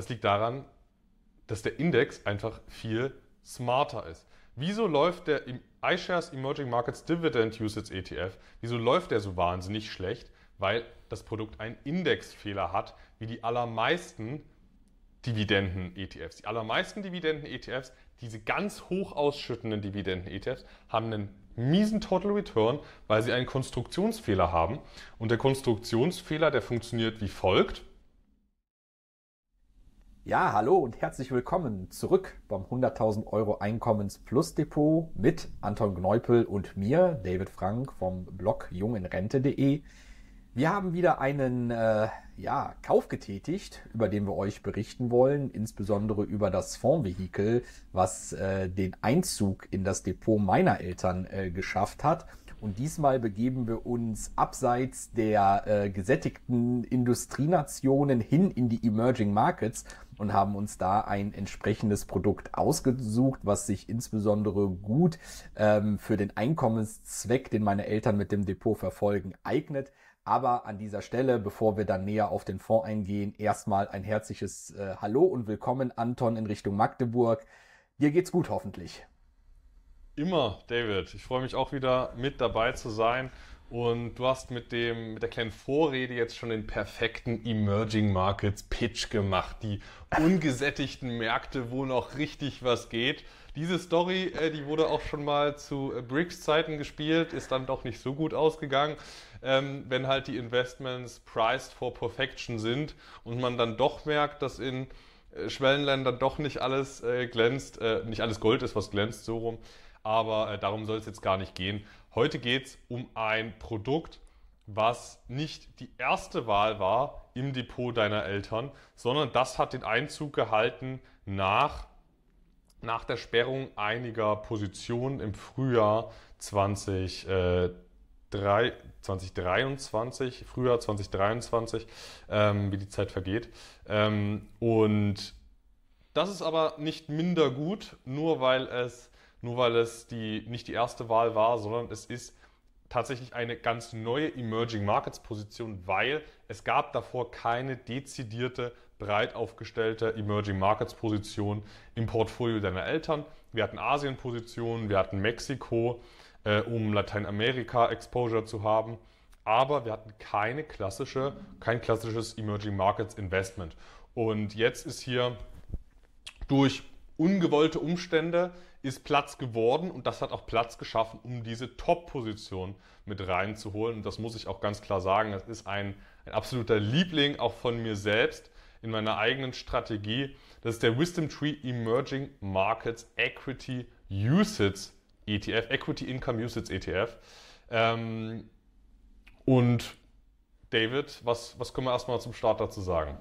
Das liegt daran, dass der Index einfach viel smarter ist. Wieso läuft der iShares Emerging Markets Dividend Usage ETF, wieso läuft der so wahnsinnig schlecht? Weil das Produkt einen Indexfehler hat, wie die allermeisten Dividenden-ETFs. Die allermeisten Dividenden-ETFs, diese ganz hoch ausschüttenden Dividenden-ETFs, haben einen miesen Total Return, weil sie einen Konstruktionsfehler haben. Und der Konstruktionsfehler, der funktioniert wie folgt. Ja, hallo und herzlich willkommen zurück beim 100.000 Euro Einkommens Plus Depot mit Anton Gneupel und mir, David Frank vom Blog junginrente.de. Wir haben wieder einen äh, ja, Kauf getätigt, über den wir euch berichten wollen, insbesondere über das Fondsvehikel, was äh, den Einzug in das Depot meiner Eltern äh, geschafft hat. Und diesmal begeben wir uns abseits der äh, gesättigten Industrienationen hin in die Emerging Markets und haben uns da ein entsprechendes Produkt ausgesucht, was sich insbesondere gut ähm, für den Einkommenszweck, den meine Eltern mit dem Depot verfolgen, eignet. Aber an dieser Stelle, bevor wir dann näher auf den Fonds eingehen, erstmal ein herzliches äh, Hallo und willkommen, Anton, in Richtung Magdeburg. Dir geht's gut, hoffentlich. Immer, David. Ich freue mich auch wieder mit dabei zu sein. Und du hast mit, dem, mit der kleinen Vorrede jetzt schon den perfekten Emerging Markets Pitch gemacht. Die ungesättigten Märkte, wo noch richtig was geht. Diese Story, äh, die wurde auch schon mal zu äh, BRICS-Zeiten gespielt, ist dann doch nicht so gut ausgegangen. Ähm, wenn halt die Investments priced for perfection sind und man dann doch merkt, dass in äh, Schwellenländern doch nicht alles glänzt, nicht alles Gold ist, was glänzt, so rum. Aber darum soll es jetzt gar nicht gehen. Heute geht es um ein Produkt, was nicht die erste Wahl war im Depot deiner Eltern, sondern das hat den Einzug gehalten nach, nach der Sperrung einiger Positionen im Frühjahr 20, äh, 3, 2023, Frühjahr 2023, ähm, wie die Zeit vergeht. Ähm, und das ist aber nicht minder gut, nur weil es nur weil es die, nicht die erste Wahl war, sondern es ist tatsächlich eine ganz neue Emerging Markets Position, weil es gab davor keine dezidierte, breit aufgestellte Emerging Markets Position im Portfolio deiner Eltern. Wir hatten Asien-Positionen, wir hatten Mexiko, äh, um Lateinamerika Exposure zu haben, aber wir hatten keine klassische, kein klassisches Emerging Markets Investment. Und jetzt ist hier durch ungewollte Umstände ist Platz geworden und das hat auch Platz geschaffen, um diese Top-Position mit reinzuholen. Und das muss ich auch ganz klar sagen, das ist ein, ein absoluter Liebling auch von mir selbst in meiner eigenen Strategie. Das ist der Wisdom Tree Emerging Markets Equity Usage ETF, Equity Income Usage ETF. Ähm, und David, was, was können wir erstmal zum Start dazu sagen?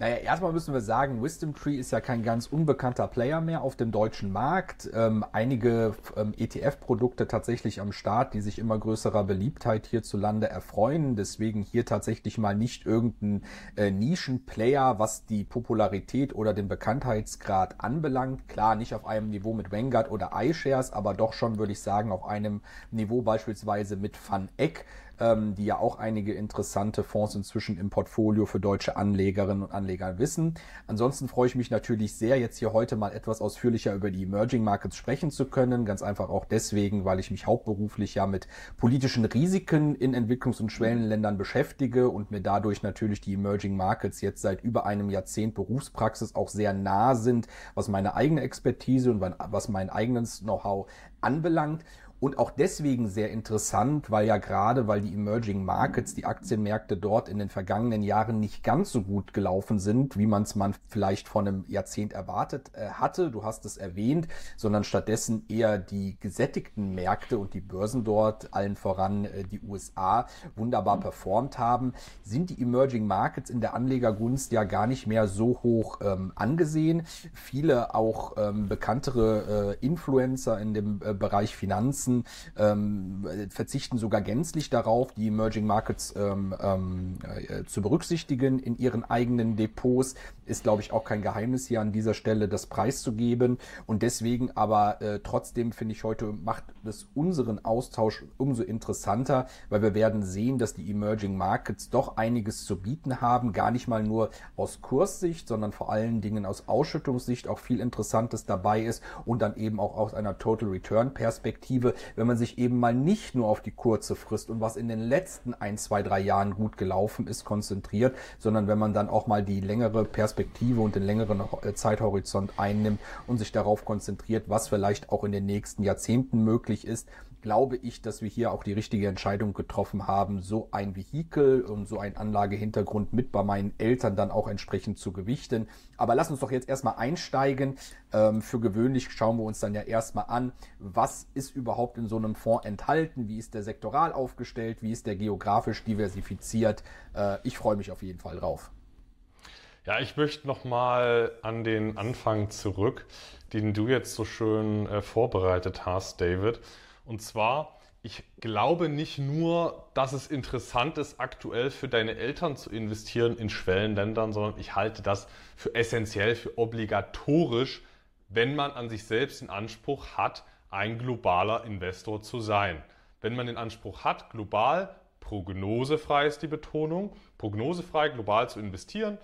Naja, erstmal müssen wir sagen, Wisdom Tree ist ja kein ganz unbekannter Player mehr auf dem deutschen Markt. Ähm, einige ähm, ETF-Produkte tatsächlich am Start, die sich immer größerer Beliebtheit hierzulande erfreuen. Deswegen hier tatsächlich mal nicht irgendein äh, Nischen-Player, was die Popularität oder den Bekanntheitsgrad anbelangt. Klar, nicht auf einem Niveau mit Vanguard oder iShares, aber doch schon, würde ich sagen, auf einem Niveau beispielsweise mit Van Eck ähm, die ja auch einige interessante Fonds inzwischen im Portfolio für deutsche Anlegerinnen und Anleger wissen. Ansonsten freue ich mich natürlich sehr, jetzt hier heute mal etwas ausführlicher über die Emerging Markets sprechen zu können. Ganz einfach auch deswegen, weil ich mich hauptberuflich ja mit politischen Risiken in Entwicklungs- und Schwellenländern beschäftige und mir dadurch natürlich die Emerging Markets jetzt seit über einem Jahrzehnt Berufspraxis auch sehr nah sind, was meine eigene Expertise und was mein eigenes Know-how anbelangt und auch deswegen sehr interessant, weil ja gerade, weil die Emerging Markets, die Aktienmärkte dort in den vergangenen Jahren nicht ganz so gut gelaufen sind, wie man es man vielleicht vor einem Jahrzehnt erwartet äh, hatte. Du hast es erwähnt, sondern stattdessen eher die gesättigten Märkte und die Börsen dort, allen voran äh, die USA, wunderbar performt haben, sind die Emerging Markets in der Anlegergunst ja gar nicht mehr so hoch ähm, angesehen. Viele auch ähm, bekanntere äh, Influencer in dem äh, Bereich Finanzen setzen, ähm, verzichten sogar gänzlich darauf, die Emerging Markets ähm, ähm, äh, zu berücksichtigen in ihren eigenen Depots. Ist, glaube ich, auch kein Geheimnis hier an dieser Stelle, das preiszugeben. Und deswegen aber äh, trotzdem finde ich heute macht es unseren Austausch umso interessanter, weil wir werden sehen, dass die Emerging Markets doch einiges zu bieten haben. Gar nicht mal nur aus Kurssicht, sondern vor allen Dingen aus Ausschüttungssicht auch viel Interessantes dabei ist und dann eben auch aus einer Total Return Perspektive, wenn man sich eben mal nicht nur auf die kurze Frist und was in den letzten ein, zwei, drei Jahren gut gelaufen ist, konzentriert, sondern wenn man dann auch mal die längere Perspektive und den längeren äh, Zeithorizont einnimmt und sich darauf konzentriert, was vielleicht auch in den nächsten Jahrzehnten möglich ist, glaube ich, dass wir hier auch die richtige Entscheidung getroffen haben, so ein Vehikel und so ein Anlagehintergrund mit bei meinen Eltern dann auch entsprechend zu gewichten. Aber lass uns doch jetzt erstmal einsteigen. Ähm, für gewöhnlich schauen wir uns dann ja erstmal an, was ist überhaupt in so einem Fonds enthalten, wie ist der sektoral aufgestellt, wie ist der geografisch diversifiziert. Äh, ich freue mich auf jeden Fall drauf. Ja, ich möchte nochmal an den Anfang zurück, den du jetzt so schön äh, vorbereitet hast, David. Und zwar, ich glaube nicht nur, dass es interessant ist, aktuell für deine Eltern zu investieren in Schwellenländern, sondern ich halte das für essentiell, für obligatorisch, wenn man an sich selbst den Anspruch hat, ein globaler Investor zu sein. Wenn man den Anspruch hat, global, prognosefrei ist die Betonung, prognosefrei global zu investieren,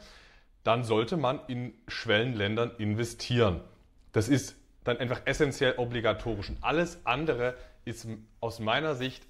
dann sollte man in Schwellenländern investieren. Das ist dann einfach essentiell obligatorisch. Und alles andere ist aus meiner Sicht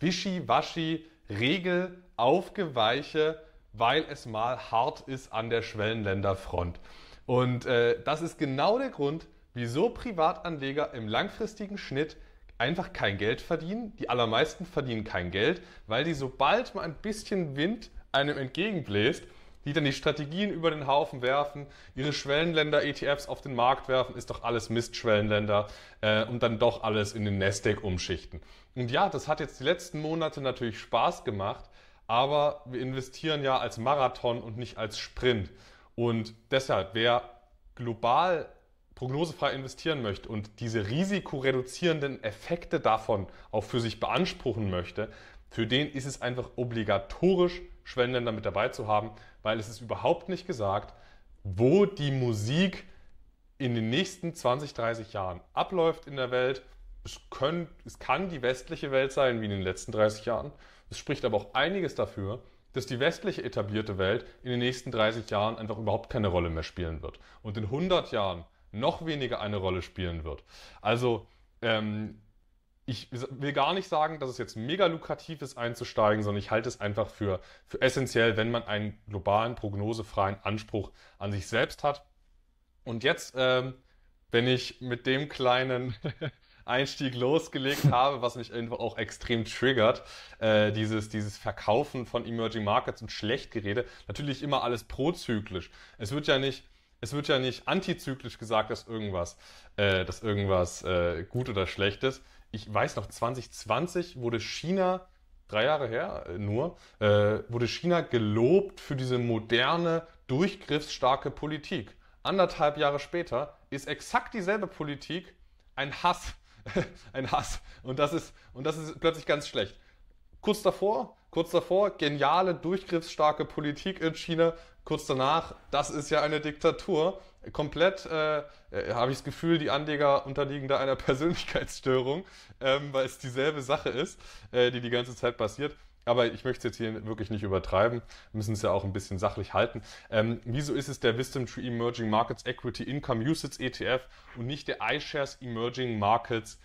wischiwaschi, Regel, Aufgeweiche, weil es mal hart ist an der Schwellenländerfront. Und äh, das ist genau der Grund, wieso Privatanleger im langfristigen Schnitt einfach kein Geld verdienen. Die allermeisten verdienen kein Geld, weil die sobald mal ein bisschen Wind einem entgegenbläst, die dann die Strategien über den Haufen werfen, ihre Schwellenländer-ETFs auf den Markt werfen, ist doch alles Mist-Schwellenländer äh, und dann doch alles in den Nasdaq umschichten. Und ja, das hat jetzt die letzten Monate natürlich Spaß gemacht, aber wir investieren ja als Marathon und nicht als Sprint. Und deshalb, wer global prognosefrei investieren möchte und diese risikoreduzierenden Effekte davon auch für sich beanspruchen möchte, für den ist es einfach obligatorisch, Schwellenländer mit dabei zu haben, weil es ist überhaupt nicht gesagt, wo die Musik in den nächsten 20, 30 Jahren abläuft in der Welt. Es, können, es kann die westliche Welt sein, wie in den letzten 30 Jahren. Es spricht aber auch einiges dafür, dass die westliche etablierte Welt in den nächsten 30 Jahren einfach überhaupt keine Rolle mehr spielen wird und in 100 Jahren noch weniger eine Rolle spielen wird. Also ähm, ich will gar nicht sagen, dass es jetzt mega lukrativ ist einzusteigen, sondern ich halte es einfach für, für essentiell, wenn man einen globalen, prognosefreien Anspruch an sich selbst hat. Und jetzt, ähm, wenn ich mit dem kleinen Einstieg losgelegt habe, was mich einfach auch extrem triggert, äh, dieses, dieses Verkaufen von Emerging Markets und Schlechtgerede, natürlich immer alles prozyklisch. Es wird ja nicht, es wird ja nicht antizyklisch gesagt, dass irgendwas, äh, dass irgendwas äh, gut oder schlecht ist ich weiß noch, 2020 wurde China, drei Jahre her äh, nur, äh, wurde China gelobt für diese moderne, durchgriffsstarke Politik. Anderthalb Jahre später ist exakt dieselbe Politik ein Hass. ein Hass. Und das, ist, und das ist plötzlich ganz schlecht. Kurz davor, kurz davor, geniale, durchgriffsstarke Politik in China. Kurz danach, das ist ja eine Diktatur komplett, äh, äh, habe ich das Gefühl, die Anleger unterliegen da einer Persönlichkeitsstörung, ähm, weil es dieselbe Sache ist, äh, die die ganze Zeit passiert. Aber ich möchte es jetzt hier wirklich nicht übertreiben. Wir müssen es ja auch ein bisschen sachlich halten. Ähm, wieso ist es der Wisdom Tree Emerging Markets Equity Income Usage ETF und nicht der iShares Emerging Markets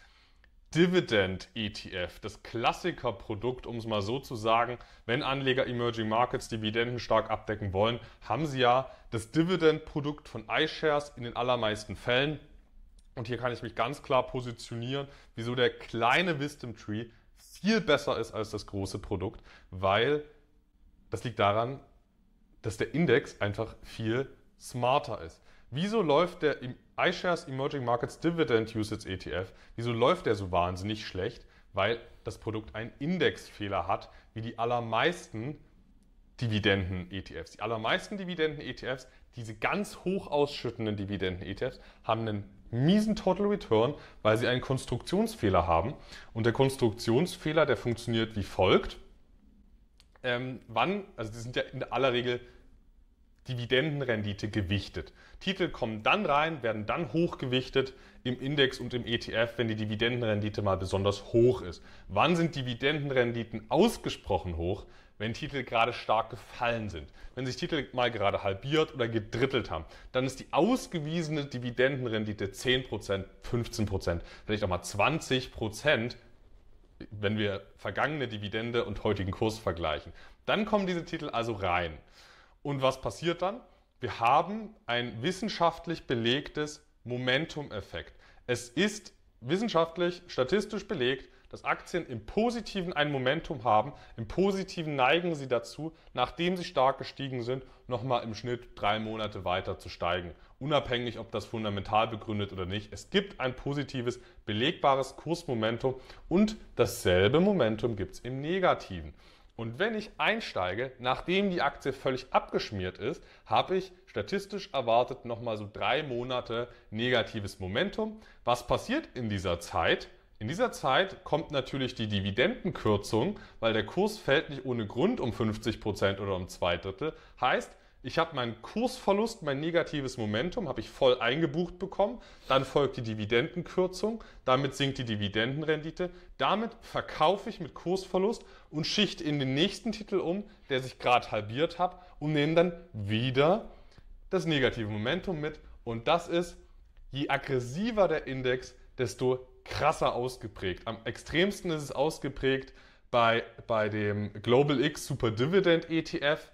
Dividend ETF, das Klassikerprodukt, um es mal so zu sagen. Wenn Anleger Emerging Markets Dividenden stark abdecken wollen, haben sie ja das Dividend-Produkt von iShares in den allermeisten Fällen. Und hier kann ich mich ganz klar positionieren, wieso der kleine Wisdom Tree viel besser ist als das große Produkt, weil das liegt daran, dass der Index einfach viel smarter ist. Wieso läuft der iShares Emerging Markets Dividend Usage ETF, wieso läuft der so wahnsinnig schlecht? Weil das Produkt einen Indexfehler hat, wie die allermeisten Dividenden-ETFs. Die allermeisten Dividenden-ETFs, diese ganz hoch ausschüttenden Dividenden-ETFs, haben einen miesen Total Return, weil sie einen Konstruktionsfehler haben. Und der Konstruktionsfehler, der funktioniert wie folgt. Ähm, wann, also die sind ja in aller Regel Dividendenrendite gewichtet. Titel kommen dann rein, werden dann hochgewichtet im Index und im ETF, wenn die Dividendenrendite mal besonders hoch ist. Wann sind Dividendenrenditen ausgesprochen hoch? Wenn Titel gerade stark gefallen sind. Wenn sich Titel mal gerade halbiert oder gedrittelt haben, dann ist die ausgewiesene Dividendenrendite 10%, 15%, vielleicht auch mal 20%, wenn wir vergangene Dividende und heutigen Kurs vergleichen. Dann kommen diese Titel also rein. Und was passiert dann? Wir haben ein wissenschaftlich belegtes Momentum-Effekt. Es ist wissenschaftlich, statistisch belegt, dass Aktien im Positiven ein Momentum haben. Im Positiven neigen sie dazu, nachdem sie stark gestiegen sind, nochmal im Schnitt drei Monate weiter zu steigen. Unabhängig, ob das fundamental begründet oder nicht. Es gibt ein positives, belegbares Kursmomentum und dasselbe Momentum gibt es im Negativen. Und wenn ich einsteige, nachdem die Aktie völlig abgeschmiert ist, habe ich statistisch erwartet nochmal so drei Monate negatives Momentum. Was passiert in dieser Zeit? In dieser Zeit kommt natürlich die Dividendenkürzung, weil der Kurs fällt nicht ohne Grund um 50 Prozent oder um zwei Drittel. Heißt, ich habe meinen Kursverlust, mein negatives Momentum, habe ich voll eingebucht bekommen. Dann folgt die Dividendenkürzung, damit sinkt die Dividendenrendite. Damit verkaufe ich mit Kursverlust und schichte in den nächsten Titel um, der sich gerade halbiert hat und nehme dann wieder das negative Momentum mit. Und das ist, je aggressiver der Index, desto krasser ausgeprägt. Am extremsten ist es ausgeprägt bei, bei dem Global X Super Dividend ETF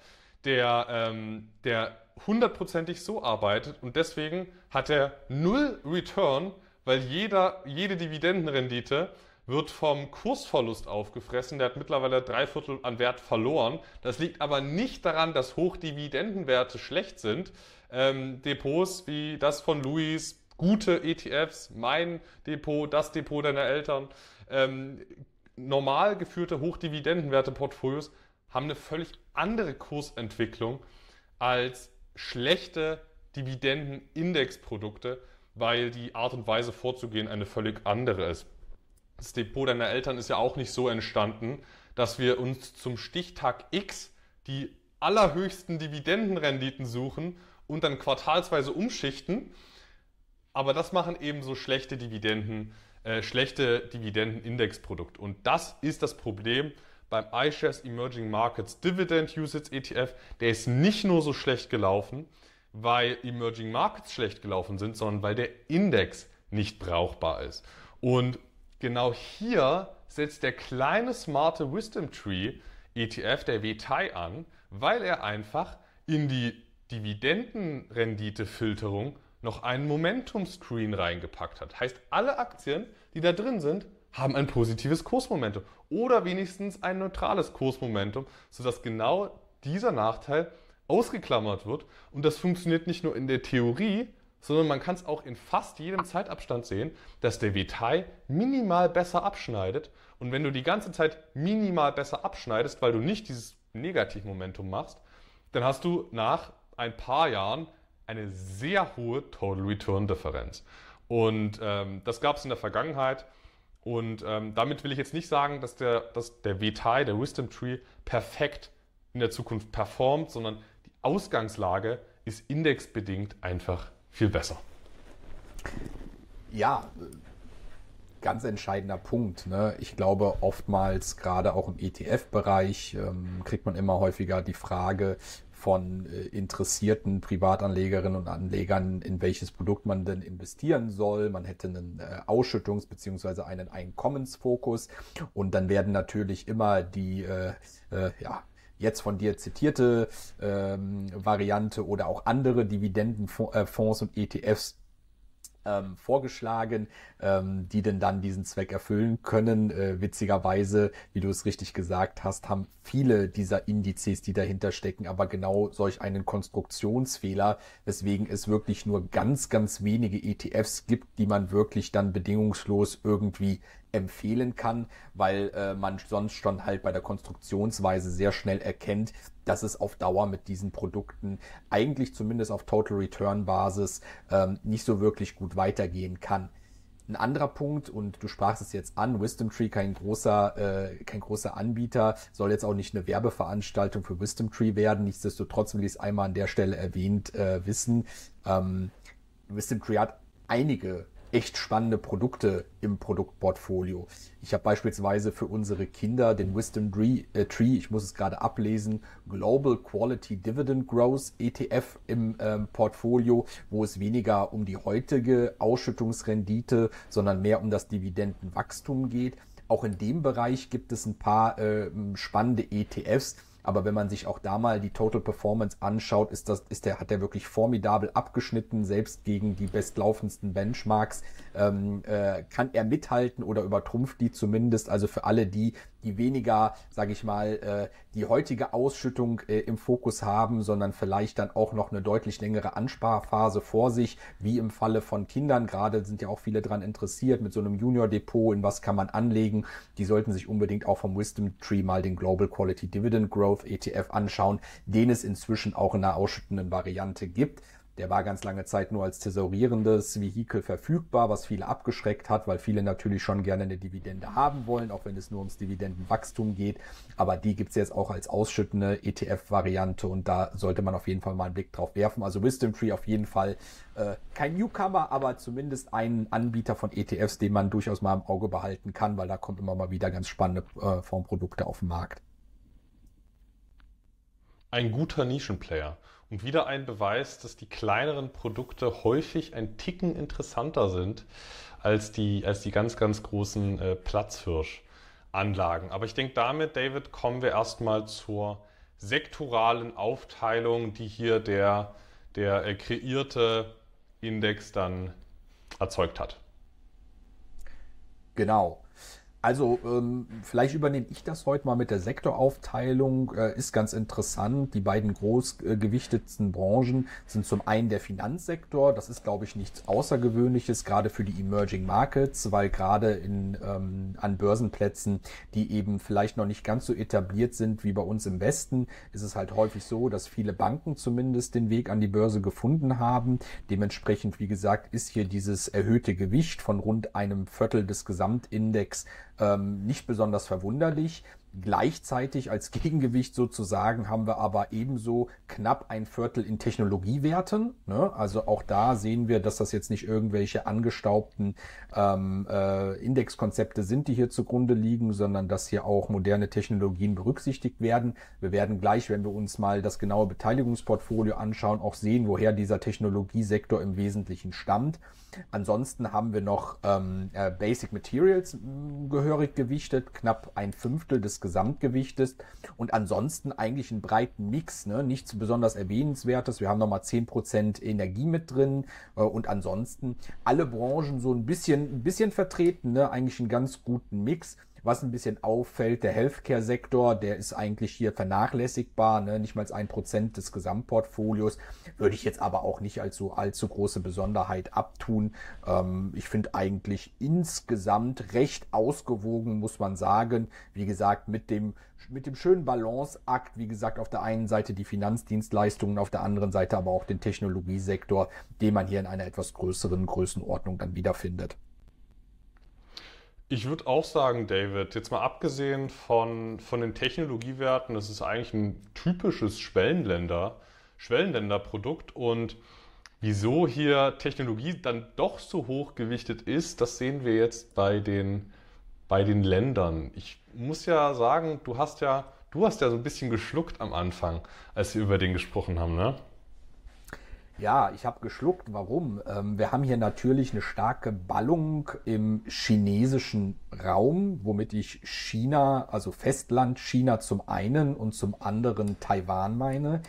der, ähm, der hundertprozentig so arbeitet und deswegen hat er null Return, weil jeder, jede Dividendenrendite wird vom Kursverlust aufgefressen. Der hat mittlerweile drei Viertel an Wert verloren. Das liegt aber nicht daran, dass Hochdividendenwerte schlecht sind. Ähm, Depots wie das von Louis, gute ETFs, mein Depot, das Depot deiner Eltern, ähm, normal geführte Hochdividendenwerte-Portfolios haben eine völlig andere Kursentwicklung als schlechte Dividendenindexprodukte, weil die Art und Weise vorzugehen eine völlig andere ist. Das Depot deiner Eltern ist ja auch nicht so entstanden, dass wir uns zum Stichtag X die allerhöchsten Dividendenrenditen suchen und dann quartalsweise umschichten. Aber das machen eben so schlechte Dividenden, äh, schlechte Dividendenindexprodukte. Und das ist das Problem, beim iShares Emerging Markets Dividend Usage ETF, der ist nicht nur so schlecht gelaufen, weil Emerging Markets schlecht gelaufen sind, sondern weil der Index nicht brauchbar ist. Und genau hier setzt der kleine smarte Wisdom Tree ETF, der WTI, an, weil er einfach in die Dividendenrenditefilterung noch einen Momentum-Screen reingepackt hat. Heißt, alle Aktien, die da drin sind, haben ein positives Kursmomentum oder wenigstens ein neutrales Kursmomentum, sodass genau dieser Nachteil ausgeklammert wird. Und das funktioniert nicht nur in der Theorie, sondern man kann es auch in fast jedem Zeitabstand sehen, dass der VTI minimal besser abschneidet. Und wenn du die ganze Zeit minimal besser abschneidest, weil du nicht dieses Negativmomentum machst, dann hast du nach ein paar Jahren eine sehr hohe Total Return Differenz. Und ähm, das gab es in der Vergangenheit. Und ähm, damit will ich jetzt nicht sagen, dass der, dass der VTI, der Wisdom Tree, perfekt in der Zukunft performt, sondern die Ausgangslage ist indexbedingt einfach viel besser. Ja, ganz entscheidender Punkt. Ne? Ich glaube, oftmals, gerade auch im ETF-Bereich, ähm, kriegt man immer häufiger die Frage, von äh, interessierten Privatanlegerinnen und Anlegern, in welches Produkt man denn investieren soll. Man hätte einen äh, Ausschüttungs- bzw. einen Einkommensfokus und dann werden natürlich immer die, äh, äh, ja, jetzt von dir zitierte ähm, Variante oder auch andere Dividendenfonds und ETFs ähm, vorgeschlagen, ähm, die denn dann diesen Zweck erfüllen können. Äh, witzigerweise, wie du es richtig gesagt hast, haben viele dieser Indizes, die dahinter stecken, aber genau solch einen Konstruktionsfehler, weswegen es wirklich nur ganz, ganz wenige ETFs gibt, die man wirklich dann bedingungslos irgendwie empfehlen kann, weil äh, man sonst schon halt bei der Konstruktionsweise sehr schnell erkennt, dass es auf Dauer mit diesen Produkten eigentlich zumindest auf Total Return Basis ähm, nicht so wirklich gut weitergehen kann. Ein anderer Punkt, und du sprachst es jetzt an, Wisdom Tree kein großer, äh, kein großer Anbieter, soll jetzt auch nicht eine Werbeveranstaltung für Wisdom Tree werden. Nichtsdestotrotz will ich es einmal an der Stelle erwähnt äh, wissen. Ähm, Wisdom Tree hat einige echt spannende Produkte im Produktportfolio. Ich habe beispielsweise für unsere Kinder den Wisdom Tree, äh, Tree ich muss es gerade ablesen, Global Quality Dividend Growth ETF im ähm, Portfolio, wo es weniger um die heutige Ausschüttungsrendite, sondern mehr um das Dividendenwachstum geht. Auch in dem Bereich gibt es ein paar äh, spannende ETFs aber wenn man sich auch da mal die Total Performance anschaut, ist das, ist der, hat der wirklich formidabel abgeschnitten, selbst gegen die bestlaufendsten Benchmarks ähm, äh, kann er mithalten oder übertrumpft die zumindest. Also für alle die, die weniger, sage ich mal, äh, die heutige Ausschüttung äh, im Fokus haben, sondern vielleicht dann auch noch eine deutlich längere Ansparphase vor sich, wie im Falle von Kindern. Gerade sind ja auch viele dran interessiert mit so einem Junior Depot, in was kann man anlegen. Die sollten sich unbedingt auch vom Wisdom Tree mal den Global Quality Dividend Growth ETF anschauen, den es inzwischen auch in einer ausschüttenden Variante gibt. Der war ganz lange Zeit nur als tesorierendes Vehikel verfügbar, was viele abgeschreckt hat, weil viele natürlich schon gerne eine Dividende haben wollen, auch wenn es nur ums Dividendenwachstum geht. Aber die gibt's jetzt auch als ausschüttende ETF-Variante und da sollte man auf jeden Fall mal einen Blick drauf werfen. Also Wisdom Tree auf jeden Fall äh, kein Newcomer, aber zumindest ein Anbieter von ETFs, den man durchaus mal im Auge behalten kann, weil da kommt immer mal wieder ganz spannende äh, Fondsprodukte auf den Markt. Ein guter Nischenplayer. Und wieder ein Beweis, dass die kleineren Produkte häufig ein Ticken interessanter sind als die, als die ganz, ganz großen äh, Platzhirschanlagen. Aber ich denke, damit, David, kommen wir erstmal zur sektoralen Aufteilung, die hier der, der äh, kreierte Index dann erzeugt hat. Genau. Also ähm, vielleicht übernehme ich das heute mal mit der Sektoraufteilung. Äh, ist ganz interessant. Die beiden großgewichtetsten Branchen sind zum einen der Finanzsektor. Das ist, glaube ich, nichts Außergewöhnliches, gerade für die Emerging Markets, weil gerade in, ähm, an Börsenplätzen, die eben vielleicht noch nicht ganz so etabliert sind wie bei uns im Westen, ist es halt häufig so, dass viele Banken zumindest den Weg an die Börse gefunden haben. Dementsprechend, wie gesagt, ist hier dieses erhöhte Gewicht von rund einem Viertel des Gesamtindex ähm, nicht besonders verwunderlich. Gleichzeitig als Gegengewicht sozusagen haben wir aber ebenso knapp ein Viertel in Technologiewerten. Ne? Also auch da sehen wir, dass das jetzt nicht irgendwelche angestaubten ähm, äh, Indexkonzepte sind, die hier zugrunde liegen, sondern dass hier auch moderne Technologien berücksichtigt werden. Wir werden gleich, wenn wir uns mal das genaue Beteiligungsportfolio anschauen, auch sehen, woher dieser Technologiesektor im Wesentlichen stammt. Ansonsten haben wir noch ähm, äh, Basic Materials gehörig gewichtet, knapp ein Fünftel des Gesamtgewichtes und ansonsten eigentlich einen breiten Mix, ne? nichts besonders erwähnenswertes. Wir haben nochmal 10% Energie mit drin äh, und ansonsten alle Branchen so ein bisschen, ein bisschen vertreten, ne? eigentlich einen ganz guten Mix. Was ein bisschen auffällt, der Healthcare-Sektor, der ist eigentlich hier vernachlässigbar, ne? nicht mal ein Prozent des Gesamtportfolios, würde ich jetzt aber auch nicht als so allzu große Besonderheit abtun. Ähm, ich finde eigentlich insgesamt recht ausgewogen, muss man sagen. Wie gesagt, mit dem mit dem schönen Balanceakt, wie gesagt, auf der einen Seite die Finanzdienstleistungen, auf der anderen Seite aber auch den Technologiesektor, den man hier in einer etwas größeren Größenordnung dann wiederfindet. Ich würde auch sagen, David, jetzt mal abgesehen von, von den Technologiewerten, das ist eigentlich ein typisches Schwellenländer, Schwellenländerprodukt und wieso hier Technologie dann doch so hoch gewichtet ist, das sehen wir jetzt bei den, bei den Ländern. Ich muss ja sagen, du hast ja, du hast ja so ein bisschen geschluckt am Anfang, als wir über den gesprochen haben, ne? Ja, ich habe geschluckt. Warum? Ähm, wir haben hier natürlich eine starke Ballung im chinesischen Raum, womit ich China, also Festland China zum einen und zum anderen Taiwan meine.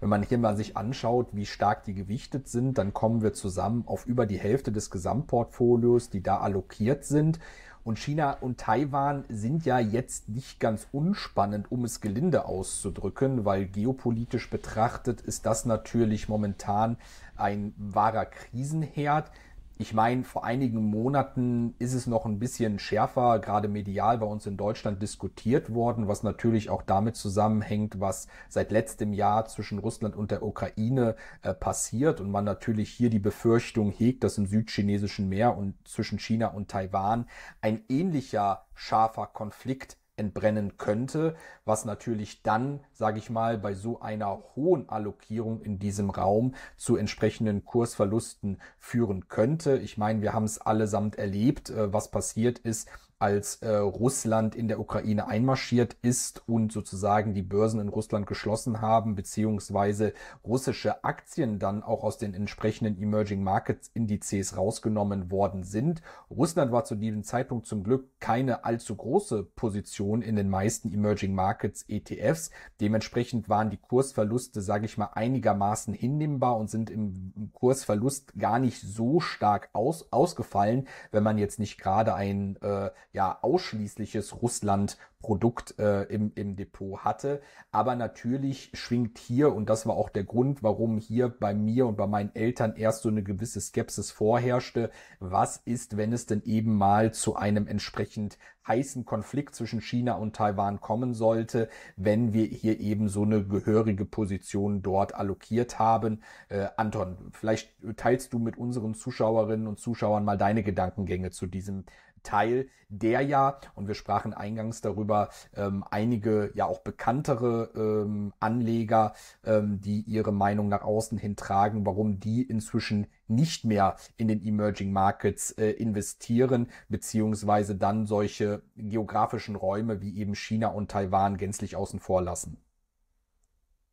Wenn man hier mal sich anschaut, wie stark die gewichtet sind, dann kommen wir zusammen auf über die Hälfte des Gesamtportfolios, die da allokiert sind. Und China und Taiwan sind ja jetzt nicht ganz unspannend, um es gelinde auszudrücken, weil geopolitisch betrachtet ist das natürlich momentan ein wahrer Krisenherd. Ich meine, vor einigen Monaten ist es noch ein bisschen schärfer, gerade medial bei uns in Deutschland diskutiert worden, was natürlich auch damit zusammenhängt, was seit letztem Jahr zwischen Russland und der Ukraine äh, passiert. Und man natürlich hier die Befürchtung hegt, dass im südchinesischen Meer und zwischen China und Taiwan ein ähnlicher scharfer Konflikt entbrennen könnte, was natürlich dann, sage ich mal, bei so einer hohen Allokierung in diesem Raum zu entsprechenden Kursverlusten führen könnte. Ich meine, wir haben es allesamt erlebt, äh, was passiert ist, als äh, Russland in der Ukraine einmarschiert ist und sozusagen die Börsen in Russland geschlossen haben, beziehungsweise russische Aktien dann auch aus den entsprechenden Emerging Markets Indizes rausgenommen worden sind. Russland war zu diesem Zeitpunkt zum Glück keine allzu große Position in den meisten Emerging Markets ETFs. Dementsprechend waren die Kursverluste, sage ich mal, einigermaßen hinnehmbar und sind im Kursverlust gar nicht so stark aus, ausgefallen, wenn man jetzt nicht gerade ein äh, ja ausschließliches Russland-Produkt äh, im, im Depot hatte. Aber natürlich schwingt hier, und das war auch der Grund, warum hier bei mir und bei meinen Eltern erst so eine gewisse Skepsis vorherrschte, was ist, wenn es denn eben mal zu einem entsprechend heißen Konflikt zwischen China und Taiwan kommen sollte, wenn wir hier eben so eine gehörige Position dort allokiert haben. Äh, Anton, vielleicht teilst du mit unseren Zuschauerinnen und Zuschauern mal deine Gedankengänge zu diesem Teil, der ja, und wir sprachen eingangs darüber, ähm, einige ja auch bekanntere ähm, Anleger, ähm, die ihre Meinung nach außen hin tragen, warum die inzwischen nicht mehr in den Emerging Markets äh, investieren, beziehungsweise dann solche geografischen Räume wie eben China und Taiwan gänzlich außen vor lassen.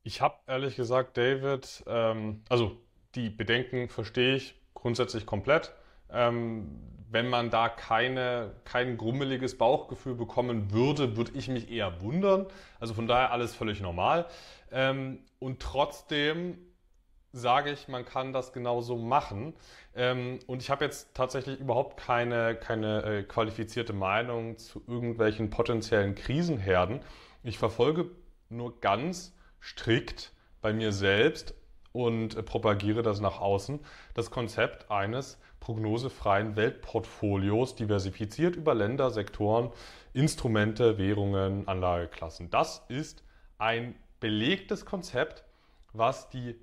Ich habe ehrlich gesagt, David, ähm, also die Bedenken verstehe ich grundsätzlich komplett. Ähm, wenn man da keine, kein grummeliges Bauchgefühl bekommen würde, würde ich mich eher wundern. Also von daher alles völlig normal. Ähm, und trotzdem sage ich, man kann das genauso machen. Ähm, und ich habe jetzt tatsächlich überhaupt keine, keine äh, qualifizierte Meinung zu irgendwelchen potenziellen Krisenherden. Ich verfolge nur ganz strikt bei mir selbst und äh, propagiere das nach außen, das Konzept eines prognosefreien Weltportfolios, diversifiziert über Länder, Sektoren, Instrumente, Währungen, Anlageklassen. Das ist ein belegtes Konzept, was die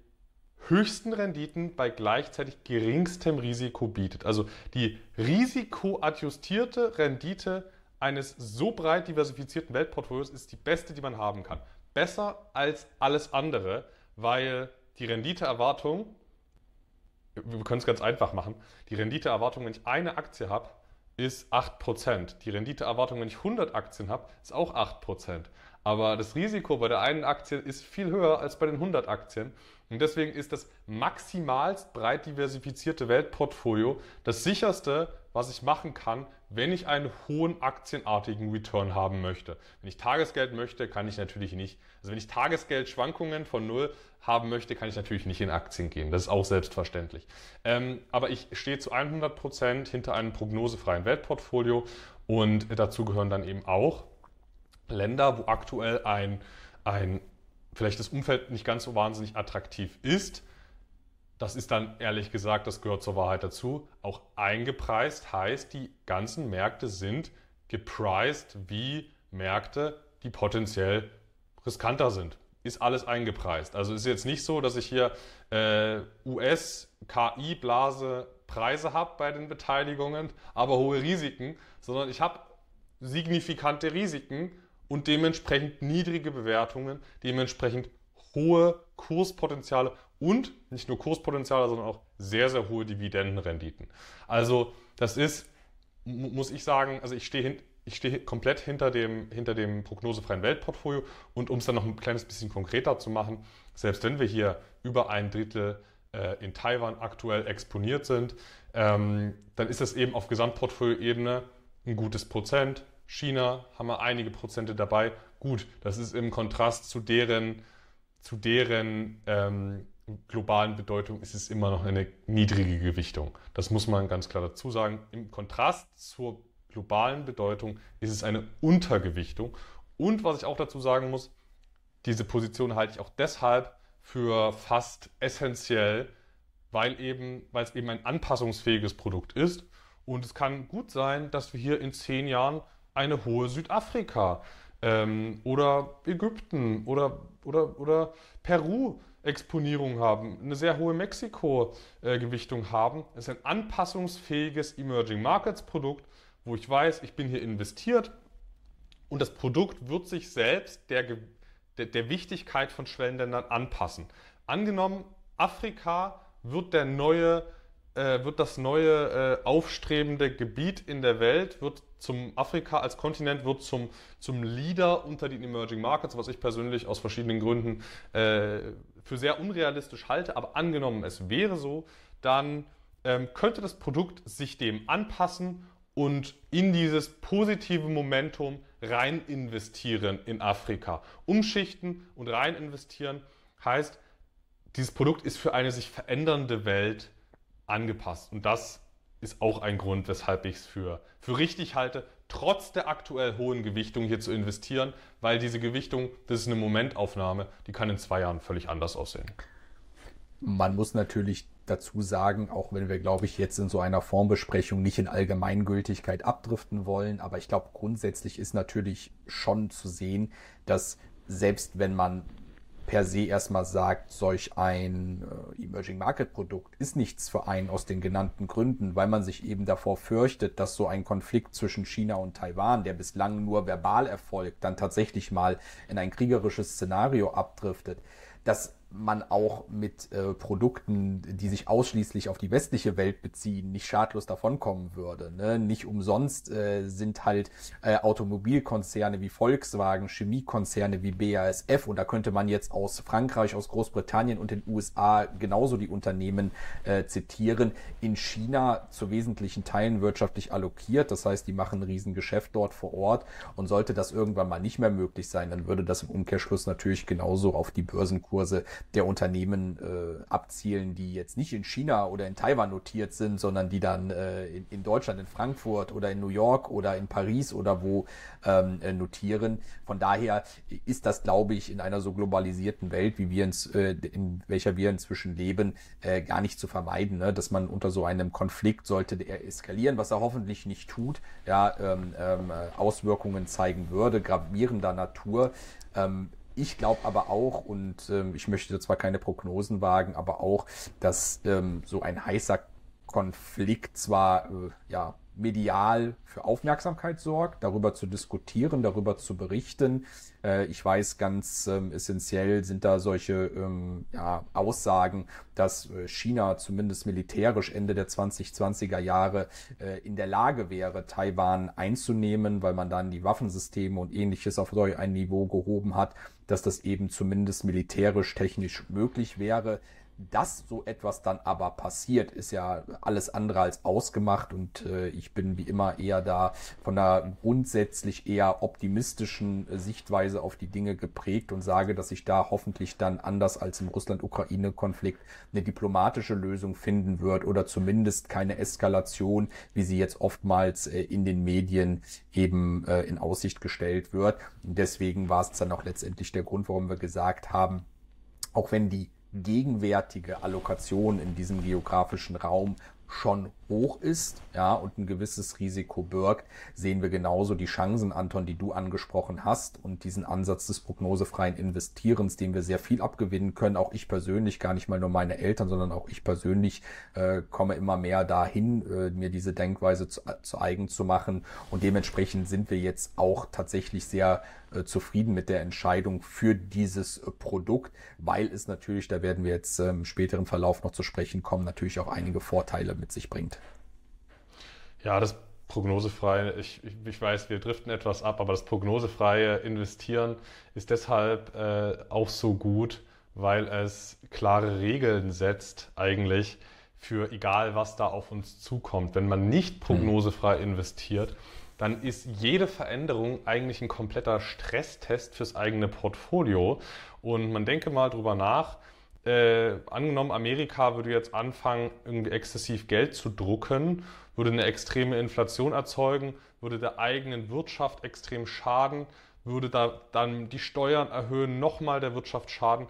höchsten Renditen bei gleichzeitig geringstem Risiko bietet. Also die risikoadjustierte Rendite eines so breit diversifizierten Weltportfolios ist die beste, die man haben kann. Besser als alles andere, weil die Renditeerwartung wir können es ganz einfach machen. Die Renditeerwartung, wenn ich eine Aktie habe, ist 8%. Die Renditeerwartung, wenn ich 100 Aktien habe, ist auch 8%. Aber das Risiko bei der einen Aktie ist viel höher als bei den 100 Aktien. Und deswegen ist das maximalst breit diversifizierte Weltportfolio das sicherste, was ich machen kann, wenn ich einen hohen aktienartigen Return haben möchte. Wenn ich Tagesgeld möchte, kann ich natürlich nicht. Also wenn ich Tagesgeldschwankungen von null haben möchte, kann ich natürlich nicht in Aktien gehen. Das ist auch selbstverständlich. Ähm, aber ich stehe zu 100 Prozent hinter einem prognosefreien Weltportfolio und dazu gehören dann eben auch Länder, wo aktuell ein, ein vielleicht das Umfeld nicht ganz so wahnsinnig attraktiv ist. Das ist dann ehrlich gesagt, das gehört zur Wahrheit dazu, auch eingepreist, heißt, die ganzen Märkte sind gepriced wie Märkte, die potenziell riskanter sind. Ist alles eingepreist. Also ist jetzt nicht so, dass ich hier äh, US-KI-Blase Preise habe bei den Beteiligungen, aber hohe Risiken, sondern ich habe signifikante Risiken und dementsprechend niedrige Bewertungen, dementsprechend hohe Kurspotenziale und nicht nur Kurspotenziale, sondern auch sehr, sehr hohe Dividendenrenditen. Also das ist, muss ich sagen, also ich stehe hin, ich stehe komplett hinter dem, hinter dem prognosefreien Weltportfolio und um es dann noch ein kleines bisschen konkreter zu machen, selbst wenn wir hier über ein Drittel äh, in Taiwan aktuell exponiert sind, ähm, dann ist das eben auf Gesamtportfolioebene ein gutes Prozent, China haben wir einige Prozente dabei. Gut, das ist im Kontrast zu deren, zu deren ähm, globalen Bedeutung ist es immer noch eine niedrige Gewichtung. Das muss man ganz klar dazu sagen. Im Kontrast zur globalen Bedeutung ist es eine Untergewichtung. Und was ich auch dazu sagen muss, diese Position halte ich auch deshalb für fast essentiell, weil, eben, weil es eben ein anpassungsfähiges Produkt ist. Und es kann gut sein, dass wir hier in zehn Jahren eine hohe Südafrika ähm, oder Ägypten oder, oder, oder Peru Exponierung haben, eine sehr hohe Mexiko-Gewichtung haben. Es ist ein anpassungsfähiges Emerging Markets Produkt, wo ich weiß, ich bin hier investiert und das Produkt wird sich selbst der, der, der Wichtigkeit von Schwellenländern anpassen. Angenommen, Afrika wird der neue äh, wird das neue äh, aufstrebende Gebiet in der Welt, wird zum Afrika als Kontinent, wird zum, zum Leader unter den Emerging Markets, was ich persönlich aus verschiedenen Gründen äh, für sehr unrealistisch halte. Aber angenommen, es wäre so, dann ähm, könnte das Produkt sich dem anpassen und in dieses positive Momentum rein investieren in Afrika. Umschichten und rein investieren heißt, dieses Produkt ist für eine sich verändernde Welt angepasst. Und das ist auch ein Grund, weshalb ich es für, für richtig halte, trotz der aktuell hohen Gewichtung hier zu investieren, weil diese Gewichtung, das ist eine Momentaufnahme, die kann in zwei Jahren völlig anders aussehen. Man muss natürlich dazu sagen, auch wenn wir, glaube ich, jetzt in so einer Formbesprechung nicht in Allgemeingültigkeit abdriften wollen, aber ich glaube, grundsätzlich ist natürlich schon zu sehen, dass selbst wenn man per se erstmal sagt, solch ein äh, Emerging Market Produkt ist nichts für einen aus den genannten Gründen, weil man sich eben davor fürchtet, dass so ein Konflikt zwischen China und Taiwan, der bislang nur verbal erfolgt, dann tatsächlich mal in ein kriegerisches Szenario abdriftet. Das man auch mit äh, Produkten, die sich ausschließlich auf die westliche Welt beziehen, nicht schadlos davonkommen würde. Ne? Nicht umsonst äh, sind halt äh, Automobilkonzerne wie Volkswagen, Chemiekonzerne wie BASF und da könnte man jetzt aus Frankreich, aus Großbritannien und den USA genauso die Unternehmen äh, zitieren. In China zu wesentlichen Teilen wirtschaftlich allokiert, das heißt, die machen ein Riesengeschäft dort vor Ort und sollte das irgendwann mal nicht mehr möglich sein, dann würde das im Umkehrschluss natürlich genauso auf die Börsenkurse der Unternehmen äh, abzielen, die jetzt nicht in China oder in Taiwan notiert sind, sondern die dann äh, in, in Deutschland, in Frankfurt oder in New York oder in Paris oder wo ähm, äh, notieren. Von daher ist das, glaube ich, in einer so globalisierten Welt, wie wir ins, äh, in welcher wir inzwischen leben, äh, gar nicht zu vermeiden, ne? dass man unter so einem Konflikt sollte der eskalieren, was er hoffentlich nicht tut, ja, ähm, ähm, Auswirkungen zeigen würde, gravierender Natur. Ähm, ich glaube aber auch, und ähm, ich möchte zwar keine Prognosen wagen, aber auch, dass ähm, so ein heißer Konflikt zwar äh, ja medial für Aufmerksamkeit sorgt, darüber zu diskutieren, darüber zu berichten. Äh, ich weiß, ganz ähm, essentiell sind da solche ähm, ja, Aussagen, dass äh, China zumindest militärisch Ende der 2020er Jahre äh, in der Lage wäre, Taiwan einzunehmen, weil man dann die Waffensysteme und ähnliches auf ein Niveau gehoben hat, dass das eben zumindest militärisch technisch möglich wäre. Dass so etwas dann aber passiert, ist ja alles andere als ausgemacht und äh, ich bin wie immer eher da von einer grundsätzlich eher optimistischen äh, Sichtweise auf die Dinge geprägt und sage, dass sich da hoffentlich dann anders als im Russland-Ukraine-Konflikt eine diplomatische Lösung finden wird oder zumindest keine Eskalation, wie sie jetzt oftmals äh, in den Medien eben äh, in Aussicht gestellt wird. Und deswegen war es dann auch letztendlich der Grund, warum wir gesagt haben, auch wenn die gegenwärtige Allokation in diesem geografischen Raum schon hoch ist, ja, und ein gewisses Risiko birgt, sehen wir genauso die Chancen, Anton, die du angesprochen hast und diesen Ansatz des prognosefreien Investierens, dem wir sehr viel abgewinnen können. Auch ich persönlich, gar nicht mal nur meine Eltern, sondern auch ich persönlich äh, komme immer mehr dahin, äh, mir diese Denkweise zu, zu eigen zu machen und dementsprechend sind wir jetzt auch tatsächlich sehr äh, zufrieden mit der Entscheidung für dieses äh, Produkt, weil es natürlich, da werden wir jetzt äh, im späteren Verlauf noch zu sprechen kommen, natürlich auch einige Vorteile mit sich bringt. Ja, das prognosefreie, ich, ich, weiß, wir driften etwas ab, aber das prognosefreie Investieren ist deshalb äh, auch so gut, weil es klare Regeln setzt eigentlich für egal, was da auf uns zukommt. Wenn man nicht prognosefrei investiert, dann ist jede Veränderung eigentlich ein kompletter Stresstest fürs eigene Portfolio. Und man denke mal drüber nach, äh, angenommen, Amerika würde jetzt anfangen, irgendwie exzessiv Geld zu drucken würde eine extreme Inflation erzeugen, würde der eigenen Wirtschaft extrem schaden, würde da dann die Steuern erhöhen, nochmal der Wirtschaft schaden.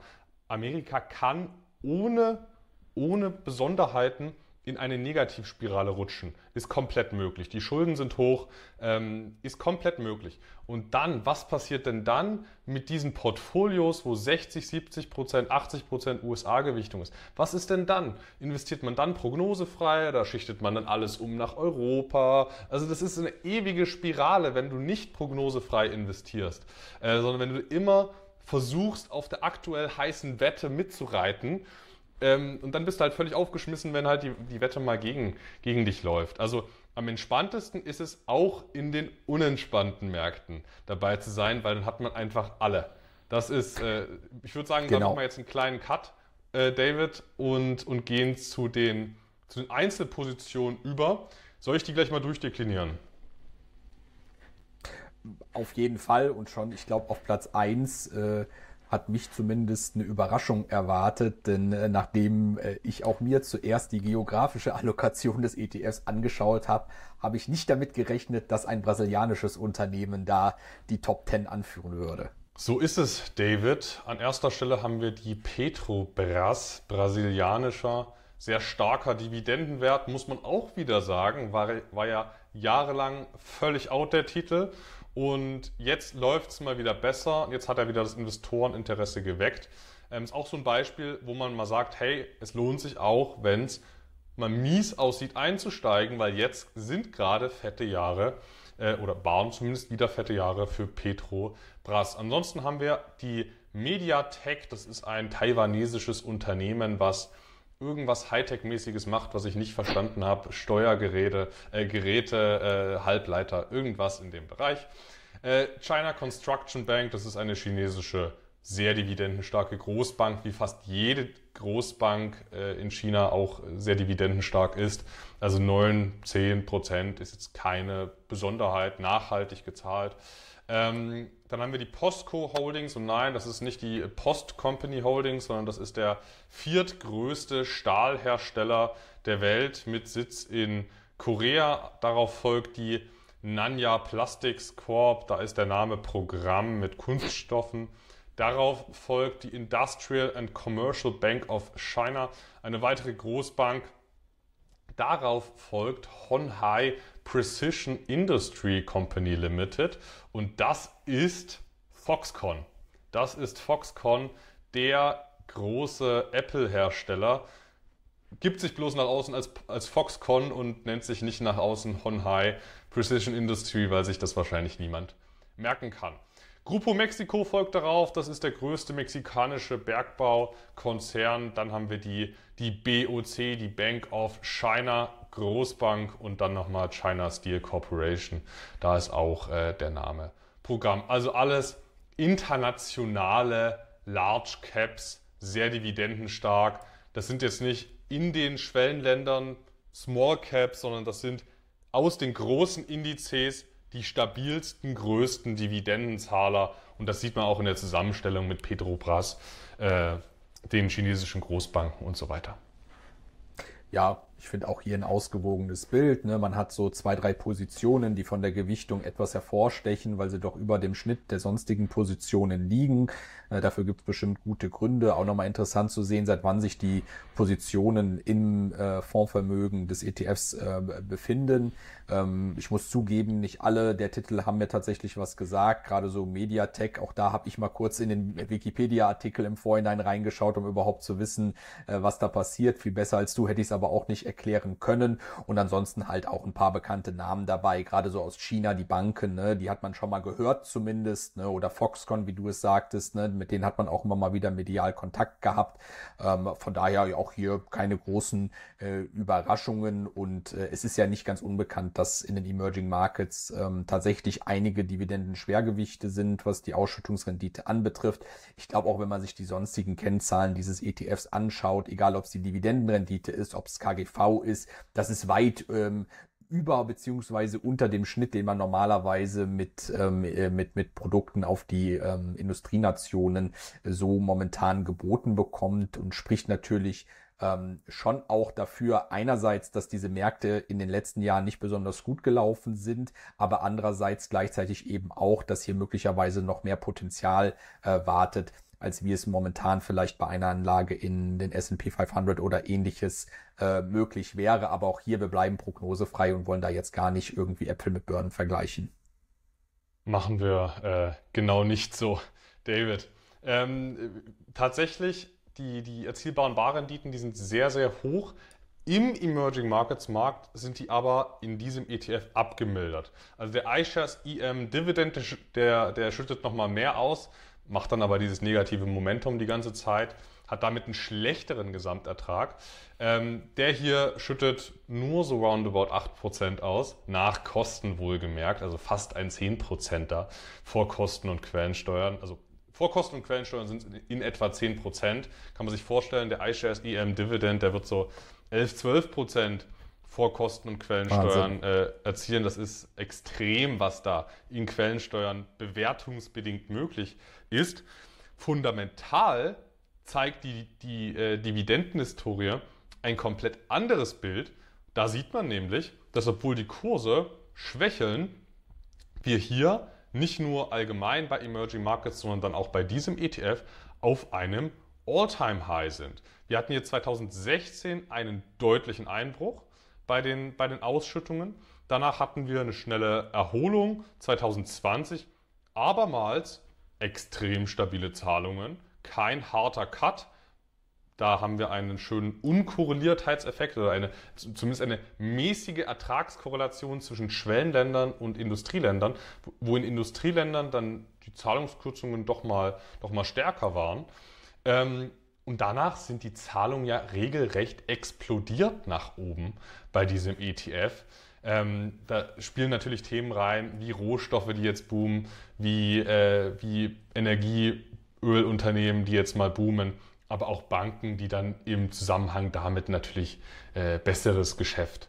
Amerika kann ohne, ohne Besonderheiten in eine Negativspirale rutschen. Ist komplett möglich. Die Schulden sind hoch, ähm, ist komplett möglich. Und dann, was passiert denn dann mit diesen Portfolios, wo 60, 70 Prozent, 80 Prozent USA-Gewichtung ist? Was ist denn dann? Investiert man dann prognosefrei? Da schichtet man dann alles um nach Europa? Also das ist eine ewige Spirale, wenn du nicht prognosefrei investierst, äh, sondern wenn du immer versuchst, auf der aktuell heißen Wette mitzureiten ähm, und dann bist du halt völlig aufgeschmissen, wenn halt die, die Wette mal gegen, gegen dich läuft. Also am entspanntesten ist es auch in den unentspannten Märkten dabei zu sein, weil dann hat man einfach alle. Das ist, äh, ich würde sagen, genau. da machen wir jetzt einen kleinen Cut, äh, David, und, und gehen zu den, zu den Einzelpositionen über. Soll ich die gleich mal durchdeklinieren? Auf jeden Fall und schon, ich glaube, auf Platz 1 äh, hat mich zumindest eine Überraschung erwartet, denn äh, nachdem äh, ich auch mir zuerst die geografische Allokation des ETFs angeschaut habe, habe ich nicht damit gerechnet, dass ein brasilianisches Unternehmen da die Top 10 anführen würde. So ist es, David. An erster Stelle haben wir die Petrobras, brasilianischer, sehr starker Dividendenwert, muss man auch wieder sagen, war, war ja jahrelang völlig out der Titel und jetzt läuft es mal wieder besser. Jetzt hat er wieder das Investoreninteresse geweckt. Ähm, ist auch so ein Beispiel, wo man mal sagt, hey, es lohnt sich auch, wenn es mal mies aussieht, einzusteigen, weil jetzt sind gerade fette Jahre äh, oder waren zumindest wieder fette Jahre für Petrobras. Ansonsten haben wir die Mediatek, das ist ein taiwanesisches Unternehmen, was irgendwas Hightech-mäßiges macht, was ich nicht verstanden habe. Steuergeräte, äh, Geräte, äh, Halbleiter, irgendwas in dem Bereich. Äh, China Construction Bank, das ist eine chinesische, sehr dividendenstarke Großbank, wie fast jede Großbank äh, in China auch sehr dividendenstark ist. Also 9, 10 Prozent ist jetzt keine Besonderheit, nachhaltig gezahlt. Ähm, dann haben wir die Postco Holdings und nein, das ist nicht die Post Company Holdings, sondern das ist der viertgrößte Stahlhersteller der Welt mit Sitz in Korea. Darauf folgt die Nanya Plastics Corp, da ist der Name Programm mit Kunststoffen. Darauf folgt die Industrial and Commercial Bank of China, eine weitere Großbank. Darauf folgt Honhai Precision Industry Company Limited und das ist Foxconn. Das ist Foxconn, der große Apple-Hersteller. Gibt sich bloß nach außen als, als Foxconn und nennt sich nicht nach außen Honhai Precision Industry, weil sich das wahrscheinlich niemand merken kann. Grupo Mexico folgt darauf, das ist der größte mexikanische Bergbaukonzern. Dann haben wir die, die BOC, die Bank of China, Großbank und dann nochmal China Steel Corporation. Da ist auch äh, der Name Programm. Also alles internationale Large Caps, sehr dividendenstark. Das sind jetzt nicht in den Schwellenländern Small Caps, sondern das sind aus den großen Indizes die stabilsten, größten Dividendenzahler. Und das sieht man auch in der Zusammenstellung mit Petrobras, äh, den chinesischen Großbanken und so weiter. Ja, ich finde auch hier ein ausgewogenes Bild. Ne? Man hat so zwei, drei Positionen, die von der Gewichtung etwas hervorstechen, weil sie doch über dem Schnitt der sonstigen Positionen liegen. Äh, dafür gibt es bestimmt gute Gründe. Auch nochmal interessant zu sehen, seit wann sich die Positionen im äh, Fondsvermögen des ETFs äh, befinden. Ähm, ich muss zugeben, nicht alle der Titel haben mir tatsächlich was gesagt. Gerade so Mediatek, auch da habe ich mal kurz in den Wikipedia-Artikel im Vorhinein reingeschaut, um überhaupt zu wissen, äh, was da passiert. Viel besser als du hätte ich es aber auch nicht erklären können. Und ansonsten halt auch ein paar bekannte Namen dabei, gerade so aus China, die Banken, ne, die hat man schon mal gehört zumindest, ne, oder Foxconn, wie du es sagtest, ne, mit denen hat man auch immer mal wieder medial Kontakt gehabt. Ähm, von daher auch hier keine großen äh, Überraschungen und äh, es ist ja nicht ganz unbekannt, dass in den Emerging Markets ähm, tatsächlich einige Dividenden-Schwergewichte sind, was die Ausschüttungsrendite anbetrifft. Ich glaube auch, wenn man sich die sonstigen Kennzahlen dieses ETFs anschaut, egal ob es die Dividendenrendite ist, ob es KGV ist, das ist weit ähm, über beziehungsweise unter dem Schnitt, den man normalerweise mit, ähm, äh, mit, mit Produkten auf die ähm, Industrienationen so momentan geboten bekommt und spricht natürlich ähm, schon auch dafür einerseits, dass diese Märkte in den letzten Jahren nicht besonders gut gelaufen sind, aber andererseits gleichzeitig eben auch, dass hier möglicherweise noch mehr Potenzial äh, wartet, als wie es momentan vielleicht bei einer Anlage in den S&P 500 oder ähnliches äh, möglich wäre. Aber auch hier, wir bleiben prognosefrei und wollen da jetzt gar nicht irgendwie Äpfel mit Birnen vergleichen. Machen wir äh, genau nicht so, David. Ähm, tatsächlich, die, die erzielbaren Barrenditen, die sind sehr, sehr hoch. Im Emerging Markets Markt sind die aber in diesem ETF abgemildert. Also der iShares EM Dividend, der, der schüttet nochmal mehr aus, macht dann aber dieses negative Momentum die ganze Zeit, hat damit einen schlechteren Gesamtertrag. Ähm, der hier schüttet nur so roundabout 8% aus, nach Kosten wohlgemerkt, also fast ein 10%er vor Kosten und Quellensteuern, also Vorkosten und Quellensteuern sind in etwa 10%. Kann man sich vorstellen, der iShares EM Dividend, der wird so 11, 12 Prozent vor Kosten und Quellensteuern äh, erzielen. Das ist extrem, was da in Quellensteuern bewertungsbedingt möglich ist. Fundamental zeigt die, die äh, Dividendenhistorie ein komplett anderes Bild. Da sieht man nämlich, dass obwohl die Kurse schwächeln, wir hier nicht nur allgemein bei Emerging Markets, sondern dann auch bei diesem ETF auf einem All-Time-High sind. Wir hatten hier 2016 einen deutlichen Einbruch bei den, bei den Ausschüttungen. Danach hatten wir eine schnelle Erholung 2020, abermals extrem stabile Zahlungen, kein harter Cut. Da haben wir einen schönen Unkorreliertheitseffekt oder eine, zumindest eine mäßige Ertragskorrelation zwischen Schwellenländern und Industrieländern, wo in Industrieländern dann die Zahlungskürzungen doch mal, doch mal stärker waren. Ähm, und danach sind die Zahlungen ja regelrecht explodiert nach oben bei diesem ETF. Ähm, da spielen natürlich Themen rein, wie Rohstoffe, die jetzt boomen, wie, äh, wie Energieölunternehmen, die jetzt mal boomen, aber auch Banken, die dann im Zusammenhang damit natürlich äh, besseres Geschäft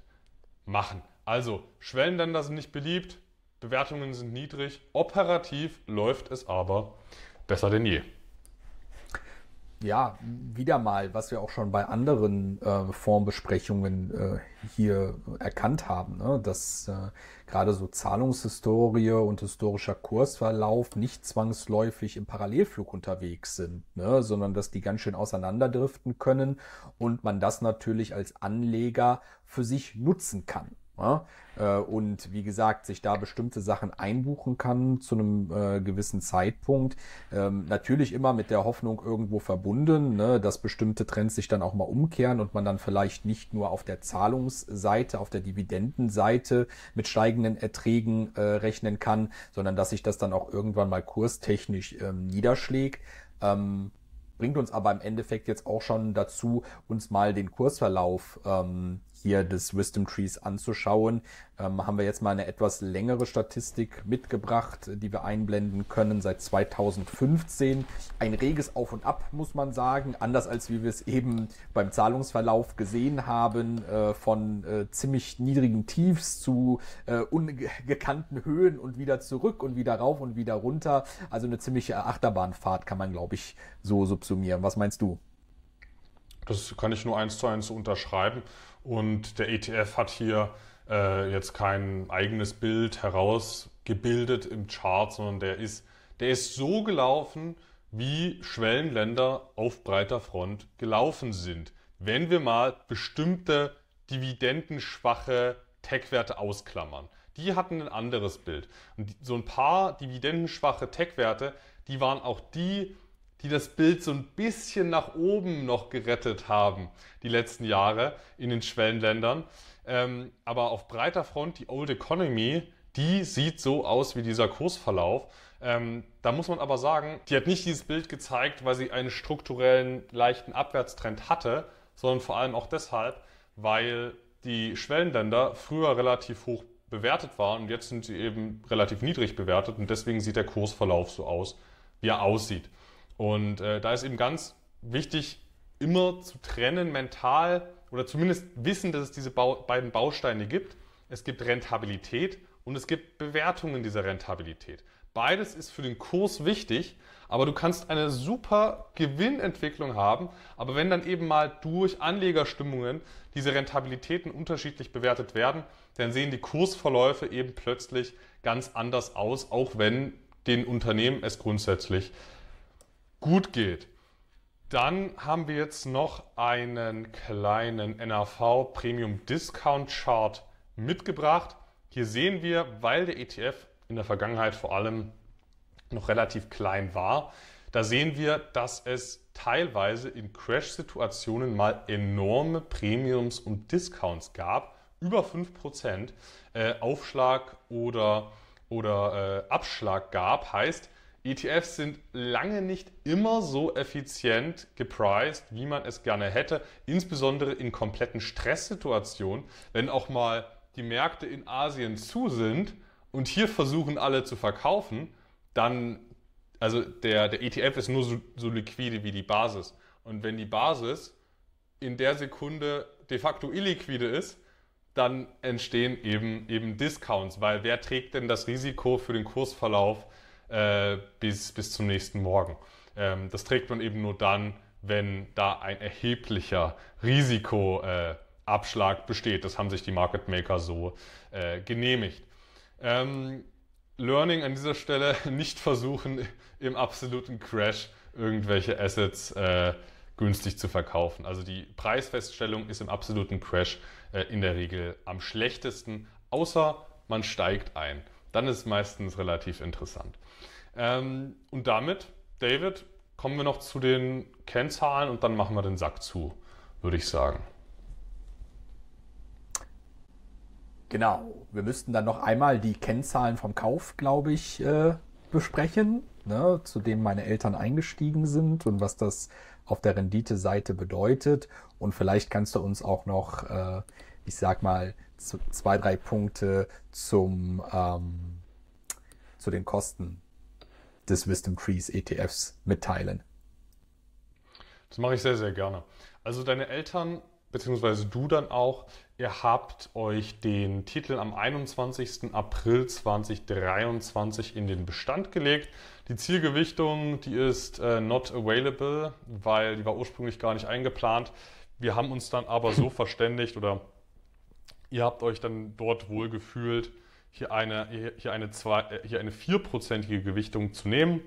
machen. Also, Schwellenländer sind nicht beliebt, Bewertungen sind niedrig, operativ läuft es aber besser denn je ja, wieder mal, was wir auch schon bei anderen äh, Formbesprechungen äh, hier erkannt haben, ne? dass äh, gerade so Zahlungshistorie und historischer Kursverlauf nicht zwangsläufig im Parallelflug unterwegs sind, ne? sondern dass die ganz schön auseinanderdriften können und man das natürlich als Anleger für sich nutzen kann. Ja? Äh, und wie gesagt, sich da bestimmte Sachen einbuchen kann zu einem äh, gewissen Zeitpunkt. Ähm, natürlich immer mit der Hoffnung irgendwo verbunden, ne, dass bestimmte Trends sich dann auch mal umkehren und man dann vielleicht nicht nur auf der Zahlungsseite, auf der Dividendenseite mit steigenden Erträgen äh, rechnen kann, sondern dass sich das dann auch irgendwann mal kurstechnisch ähm, niederschlägt. Ähm, bringt uns aber im Endeffekt jetzt auch schon dazu, uns mal den Kursverlauf ähm, hier des Wisdom Trees anzuschauen, ähm, haben wir jetzt mal eine etwas längere Statistik mitgebracht, die wir einblenden können seit 2015. Ein reges Auf und Ab, muss man sagen, anders als wie wir es eben beim Zahlungsverlauf gesehen haben, äh, von äh, ziemlich niedrigen Tiefs zu äh, ungekannten Höhen und wieder zurück und wieder rauf und wieder runter. Also eine ziemliche Achterbahnfahrt kann man, glaube ich, so subsumieren. Was meinst du? Das kann ich nur eins zu eins unterschreiben. Und der ETF hat hier äh, jetzt kein eigenes Bild herausgebildet im Chart, sondern der ist, der ist so gelaufen, wie Schwellenländer auf breiter Front gelaufen sind. Wenn wir mal bestimmte dividendenschwache Tech-Werte ausklammern. Die hatten ein anderes Bild. Und so ein paar dividendenschwache Tech-Werte, die waren auch die, die das Bild so ein bisschen nach oben noch gerettet haben, die letzten Jahre in den Schwellenländern. Ähm, aber auf breiter Front, die Old Economy, die sieht so aus wie dieser Kursverlauf. Ähm, da muss man aber sagen, die hat nicht dieses Bild gezeigt, weil sie einen strukturellen leichten Abwärtstrend hatte, sondern vor allem auch deshalb, weil die Schwellenländer früher relativ hoch bewertet waren und jetzt sind sie eben relativ niedrig bewertet und deswegen sieht der Kursverlauf so aus, wie er aussieht. Und äh, da ist eben ganz wichtig, immer zu trennen mental oder zumindest wissen, dass es diese Bau beiden Bausteine gibt. Es gibt Rentabilität und es gibt Bewertungen dieser Rentabilität. Beides ist für den Kurs wichtig, aber du kannst eine super Gewinnentwicklung haben, aber wenn dann eben mal durch Anlegerstimmungen diese Rentabilitäten unterschiedlich bewertet werden, dann sehen die Kursverläufe eben plötzlich ganz anders aus, auch wenn den Unternehmen es grundsätzlich gut geht. Dann haben wir jetzt noch einen kleinen NAV Premium Discount Chart mitgebracht. Hier sehen wir, weil der ETF in der Vergangenheit vor allem noch relativ klein war, da sehen wir, dass es teilweise in Crash-Situationen mal enorme Premiums und Discounts gab, über 5% äh, Aufschlag oder, oder äh, Abschlag gab. Heißt, ETFs sind lange nicht immer so effizient gepriced, wie man es gerne hätte, insbesondere in kompletten Stresssituationen, wenn auch mal die Märkte in Asien zu sind und hier versuchen alle zu verkaufen, dann, also der, der ETF ist nur so, so liquide wie die Basis. Und wenn die Basis in der Sekunde de facto illiquide ist, dann entstehen eben, eben Discounts, weil wer trägt denn das Risiko für den Kursverlauf äh, bis, bis zum nächsten Morgen? Ähm, das trägt man eben nur dann, wenn da ein erheblicher Risikoabschlag äh, besteht. Das haben sich die Market Maker so äh, genehmigt. Ähm, Learning an dieser Stelle nicht versuchen, im absoluten Crash irgendwelche Assets äh, günstig zu verkaufen. Also die Preisfeststellung ist im absoluten Crash äh, in der Regel am schlechtesten, außer man steigt ein. Dann ist es meistens relativ interessant. Ähm, und damit, David, kommen wir noch zu den Kennzahlen und dann machen wir den Sack zu, würde ich sagen. Genau, wir müssten dann noch einmal die Kennzahlen vom Kauf, glaube ich, äh, besprechen, ne, zu dem meine Eltern eingestiegen sind und was das auf der Rendite-Seite bedeutet. Und vielleicht kannst du uns auch noch, äh, ich sag mal, zwei, drei Punkte zum, ähm, zu den Kosten des Wisdom Trees ETFs mitteilen. Das mache ich sehr, sehr gerne. Also deine Eltern beziehungsweise du dann auch, ihr habt euch den Titel am 21. April 2023 in den Bestand gelegt. Die Zielgewichtung, die ist äh, not available, weil die war ursprünglich gar nicht eingeplant. Wir haben uns dann aber so verständigt oder ihr habt euch dann dort wohl gefühlt, hier eine, hier eine, zwei, äh, hier eine vierprozentige Gewichtung zu nehmen.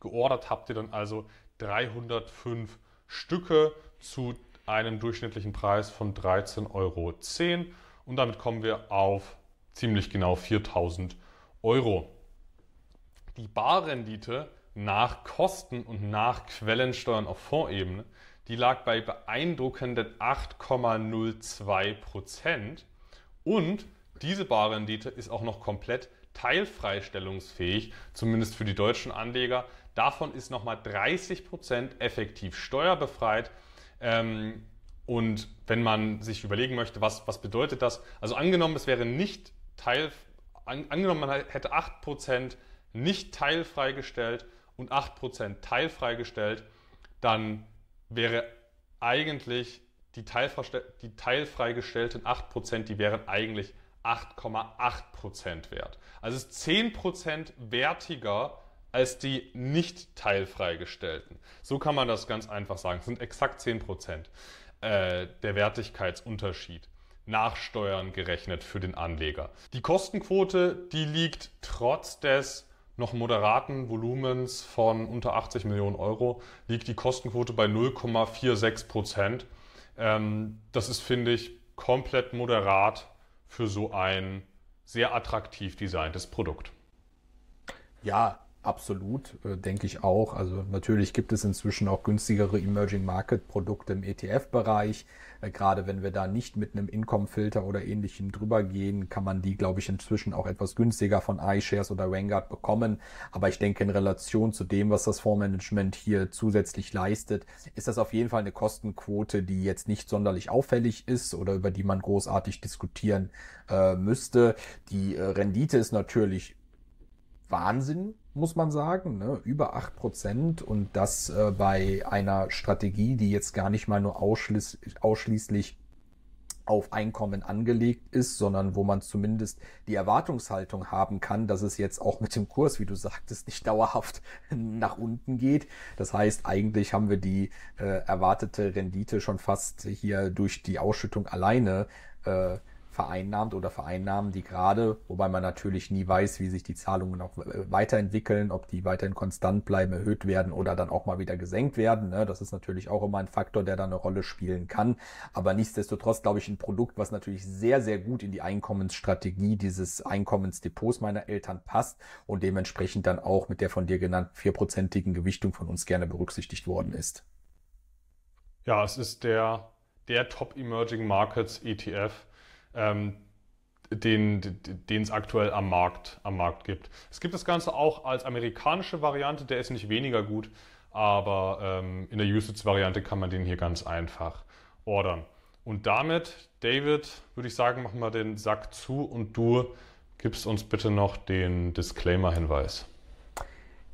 Geordert habt ihr dann also 305 Stücke zu einem durchschnittlichen Preis von 13,10 Euro. Und damit kommen wir auf ziemlich genau 4000 Euro. Die Barrendite nach Kosten und nach Quellensteuern auf Fondsebene, die lag bei beeindruckenden 8,02 Prozent. Und diese Barrendite ist auch noch komplett teilfreistellungsfähig, zumindest für die deutschen Anleger. Davon ist nochmal 30 Prozent effektiv steuerbefreit. Ähm, und wenn man sich überlegen möchte, was, was bedeutet das? Also angenommen, es wäre nicht Teil, an, angenommen, man hätte 8% nicht teilfrei gestellt und 8% teilfrei gestellt, dann wäre eigentlich die, die teilfrei gestellten 8%, die wären eigentlich 8,8% wert. Also es ist 10% wertiger als die nicht teilfreigestellten. So kann man das ganz einfach sagen. Es sind exakt 10% äh, der Wertigkeitsunterschied nach Steuern gerechnet für den Anleger. Die Kostenquote, die liegt trotz des noch moderaten Volumens von unter 80 Millionen Euro, liegt die Kostenquote bei 0,46 Prozent. Ähm, das ist, finde ich, komplett moderat für so ein sehr attraktiv designtes Produkt. Ja, Absolut, äh, denke ich auch. Also natürlich gibt es inzwischen auch günstigere Emerging Market Produkte im ETF-Bereich. Äh, gerade wenn wir da nicht mit einem Income-Filter oder ähnlichem drüber gehen, kann man die, glaube ich, inzwischen auch etwas günstiger von iShares oder Vanguard bekommen. Aber ich denke, in Relation zu dem, was das Fondsmanagement hier zusätzlich leistet, ist das auf jeden Fall eine Kostenquote, die jetzt nicht sonderlich auffällig ist oder über die man großartig diskutieren äh, müsste. Die äh, Rendite ist natürlich Wahnsinn, muss man sagen, ne? über acht Prozent und das äh, bei einer Strategie, die jetzt gar nicht mal nur ausschließ ausschließlich auf Einkommen angelegt ist, sondern wo man zumindest die Erwartungshaltung haben kann, dass es jetzt auch mit dem Kurs, wie du sagtest, nicht dauerhaft nach unten geht. Das heißt, eigentlich haben wir die äh, erwartete Rendite schon fast hier durch die Ausschüttung alleine äh, vereinnahmt oder vereinnahmen die gerade, wobei man natürlich nie weiß, wie sich die Zahlungen auch weiterentwickeln, ob die weiterhin konstant bleiben, erhöht werden oder dann auch mal wieder gesenkt werden. Ne? Das ist natürlich auch immer ein Faktor, der da eine Rolle spielen kann. Aber nichtsdestotrotz glaube ich ein Produkt, was natürlich sehr, sehr gut in die Einkommensstrategie dieses Einkommensdepots meiner Eltern passt und dementsprechend dann auch mit der von dir genannten vierprozentigen Gewichtung von uns gerne berücksichtigt worden ist. Ja, es ist der, der Top Emerging Markets ETF ähm, den, den es aktuell am Markt, am Markt gibt. Es gibt das Ganze auch als amerikanische Variante, der ist nicht weniger gut, aber ähm, in der Usage-Variante kann man den hier ganz einfach ordern. Und damit, David, würde ich sagen, machen wir den Sack zu und du gibst uns bitte noch den Disclaimer-Hinweis.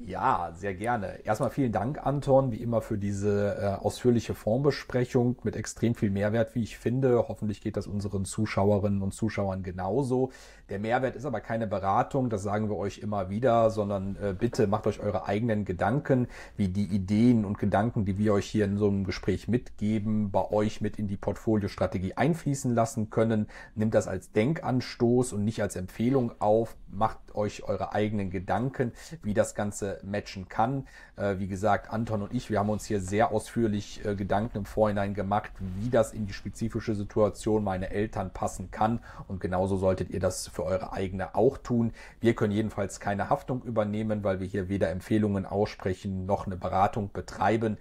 Ja, sehr gerne. Erstmal vielen Dank, Anton, wie immer für diese äh, ausführliche Formbesprechung mit extrem viel Mehrwert, wie ich finde. Hoffentlich geht das unseren Zuschauerinnen und Zuschauern genauso. Der Mehrwert ist aber keine Beratung, das sagen wir euch immer wieder, sondern äh, bitte macht euch eure eigenen Gedanken, wie die Ideen und Gedanken, die wir euch hier in so einem Gespräch mitgeben, bei euch mit in die Portfoliostrategie einfließen lassen können. Nimmt das als Denkanstoß und nicht als Empfehlung auf. Macht euch eure eigenen Gedanken, wie das Ganze matchen kann. Äh, wie gesagt, Anton und ich, wir haben uns hier sehr ausführlich äh, Gedanken im Vorhinein gemacht, wie das in die spezifische Situation meiner Eltern passen kann. Und genauso solltet ihr das für eure eigene auch tun. Wir können jedenfalls keine Haftung übernehmen, weil wir hier weder Empfehlungen aussprechen noch eine Beratung betreiben.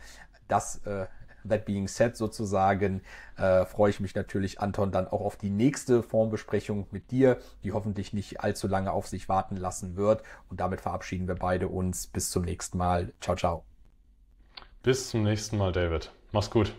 Das äh, That being said sozusagen, äh, freue ich mich natürlich, Anton, dann auch auf die nächste Formbesprechung mit dir, die hoffentlich nicht allzu lange auf sich warten lassen wird. Und damit verabschieden wir beide uns. Bis zum nächsten Mal. Ciao, ciao. Bis zum nächsten Mal, David. Mach's gut.